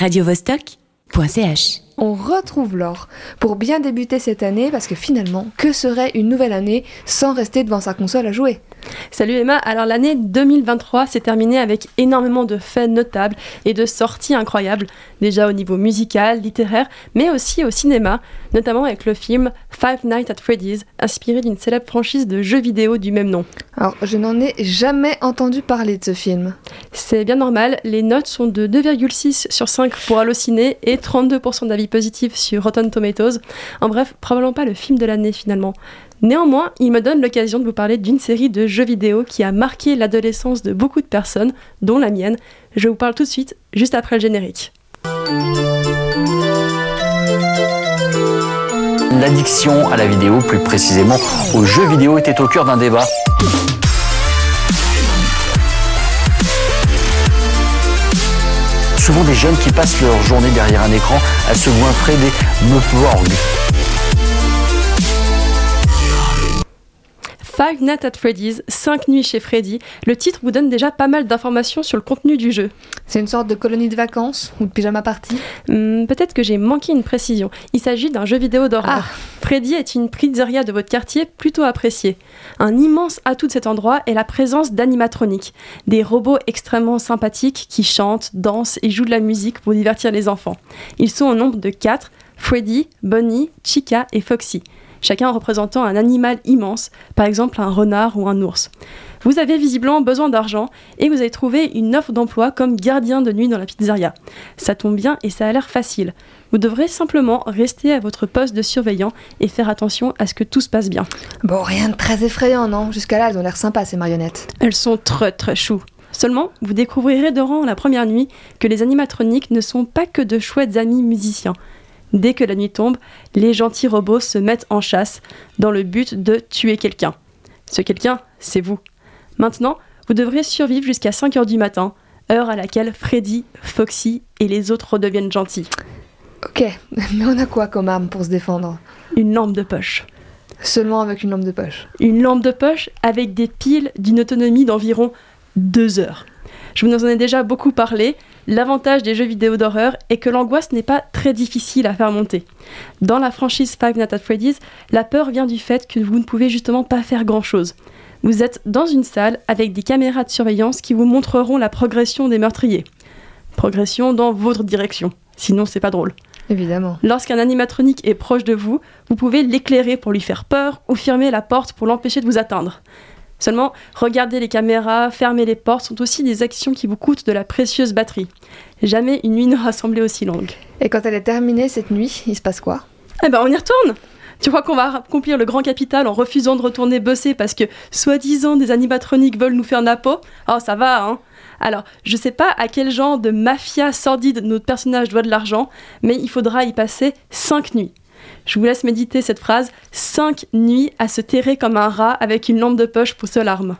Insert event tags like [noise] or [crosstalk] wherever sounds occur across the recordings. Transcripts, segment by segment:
radiovostok.ch. On retrouve Laure pour bien débuter cette année parce que finalement, que serait une nouvelle année sans rester devant sa console à jouer? Salut Emma, alors l'année 2023 s'est terminée avec énormément de faits notables et de sorties incroyables, déjà au niveau musical, littéraire, mais aussi au cinéma, notamment avec le film Five Nights at Freddy's, inspiré d'une célèbre franchise de jeux vidéo du même nom. Alors, je n'en ai jamais entendu parler de ce film. C'est bien normal, les notes sont de 2,6 sur 5 pour Allociné et 32% d'avis positifs sur Rotten Tomatoes. En bref, probablement pas le film de l'année finalement. Néanmoins, il me donne l'occasion de vous parler d'une série de jeux vidéo qui a marqué l'adolescence de beaucoup de personnes, dont la mienne. Je vous parle tout de suite, juste après le générique. L'addiction à la vidéo, plus précisément aux jeux vidéo, était au cœur d'un débat. Souvent des jeunes qui passent leur journée derrière un écran à se goinfrer des meufworgs. Five Nights at Freddy's, 5 nuits chez Freddy, le titre vous donne déjà pas mal d'informations sur le contenu du jeu. C'est une sorte de colonie de vacances ou de pyjama party Hmm, Peut-être que j'ai manqué une précision. Il s'agit d'un jeu vidéo d'horreur. Freddy est une pizzeria de votre quartier plutôt appréciée. Un immense atout de cet endroit est la présence d'animatroniques, des robots extrêmement sympathiques qui chantent, dansent et jouent de la musique pour divertir les enfants. Ils sont au nombre de 4, Freddy, Bonnie, Chica et Foxy chacun représentant un animal immense, par exemple un renard ou un ours. Vous avez visiblement besoin d'argent et vous avez trouvé une offre d'emploi comme gardien de nuit dans la pizzeria. Ça tombe bien et ça a l'air facile. Vous devrez simplement rester à votre poste de surveillant et faire attention à ce que tout se passe bien. Bon, rien de très effrayant, non? Jusqu'à là, elles ont l'air sympas, ces marionnettes. Elles sont très très choues. Seulement, vous découvrirez durant la première nuit que les animatroniques ne sont pas que de chouettes amis musiciens. Dès que la nuit tombe, les gentils robots se mettent en chasse dans le but de tuer quelqu'un. Ce quelqu'un, c'est vous. Maintenant, vous devrez survivre jusqu'à 5h du matin, heure à laquelle Freddy, Foxy et les autres redeviennent gentils. Ok, [laughs] mais on a quoi comme arme pour se défendre? Une lampe de poche. Seulement avec une lampe de poche? Une lampe de poche avec des piles d'une autonomie d'environ 2 heures. Je vous en ai déjà beaucoup parlé. L'avantage des jeux vidéo d'horreur est que l'angoisse n'est pas très difficile à faire monter. Dans la franchise Five Nights at Freddy's, la peur vient du fait que vous ne pouvez justement pas faire grand-chose. Vous êtes dans une salle avec des caméras de surveillance qui vous montreront la progression des meurtriers. Progression dans votre direction. Sinon, c'est pas drôle. Évidemment. Lorsqu'un animatronique est proche de vous, vous pouvez l'éclairer pour lui faire peur ou fermer la porte pour l'empêcher de vous atteindre. Seulement, regarder les caméras, fermer les portes sont aussi des actions qui vous coûtent de la précieuse batterie. Jamais une nuit [laughs] n'aura semblé aussi longue. Et quand elle est terminée cette nuit, il se passe quoi? Eh ben, on y retourne Tu crois qu'on va accomplir le grand capital en refusant de retourner bosser parce que, soi-disant, des animatroniques veulent nous faire napo? Oh, ça va, hein alors, je sais pas à quel genre de mafia sordide notre personnage doit de l'argent, mais il faudra y passer 5 nuits. Je vous laisse méditer cette phrase 5 nuits à se terrer comme un rat avec une lampe de poche pour seule arme.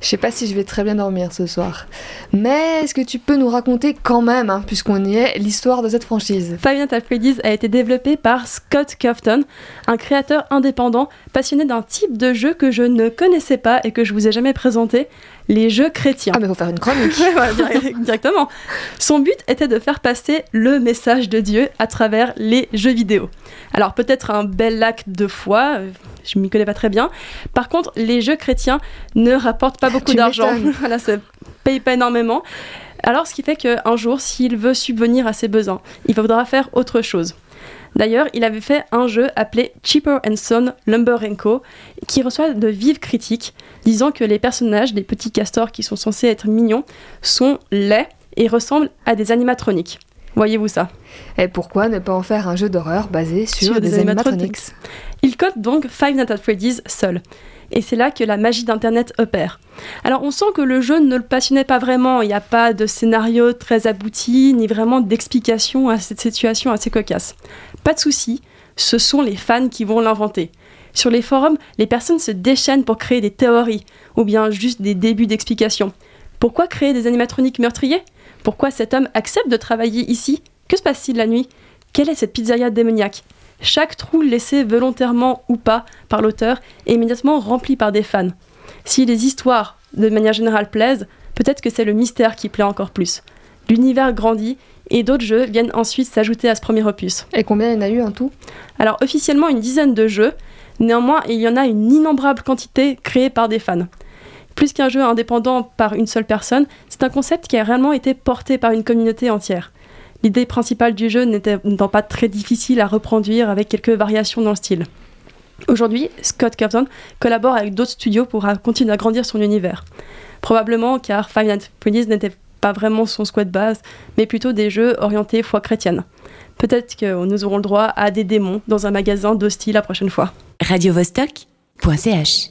Je sais pas si je vais très bien dormir ce soir. Mais est-ce que tu peux nous raconter quand même, hein, puisqu'on y est, l'histoire de cette franchise? At Freddy's a été développé par Scott Cufton, un créateur indépendant passionné d'un type de jeu que je ne connaissais pas et que je vous ai jamais présenté, les jeux chrétiens. Ah mais faut faire une chronique [laughs] directement. Son but était de faire passer le message de Dieu à travers les jeux vidéo. Alors peut-être un bel acte de foi, euh, je m'y connais pas très bien. Par contre, les jeux chrétiens ne rapportent pas beaucoup d'argent. [laughs] voilà, ça paye pas énormément. Alors ce qui fait qu'un jour, s'il veut subvenir à ses besoins, il faudra faire autre chose. D'ailleurs, il avait fait un jeu appelé Cheaper and Son Lumber Co, qui reçoit de vives critiques, disant que les personnages, les petits castors qui sont censés être mignons, sont laids et ressemblent à des animatroniques. Voyez-vous ça? Et pourquoi ne pas en faire un jeu d'horreur basé sur, Sur des, des animatronics. Il code donc Five Nights at Freddy's seul. Et c'est là que la magie d'Internet opère. Alors on sent que le jeu ne le passionnait pas vraiment, il n'y a pas de scénario très abouti, ni vraiment d'explication à cette situation assez cocasse. Pas de souci, ce sont les fans qui vont l'inventer. Sur les forums, les personnes se déchaînent pour créer des théories, ou bien juste des débuts d'explications. Pourquoi créer des animatroniques meurtriers? Pourquoi cet homme accepte de travailler ici? Que se passe-t-il la nuit? Quelle est cette pizzeria démoniaque? Chaque trou laissé volontairement ou pas par l'auteur est immédiatement rempli par des fans. Si les histoires, de manière générale, plaisent, peut-être que c'est le mystère qui plaît encore plus. L'univers grandit et d'autres jeux viennent ensuite s'ajouter à ce premier opus. Et combien il y en a eu en tout? Alors officiellement une dizaine de jeux, néanmoins il y en a une innombrable quantité créée par des fans. Plus qu'un jeu indépendant par une seule personne, c'est un concept qui a réellement été porté par une communauté entière. L'idée principale du jeu n'étant pas très difficile à reproduire avec quelques variations dans le style. Aujourd'hui, Scott Curtin collabore avec d'autres studios pour continuer à grandir son univers. Probablement car Nights at n'était pas vraiment son squad base, mais plutôt des jeux orientés foi chrétienne. Peut-être que nous aurons le droit à des démons dans un magasin d'hostie la prochaine fois. Radio -Vostok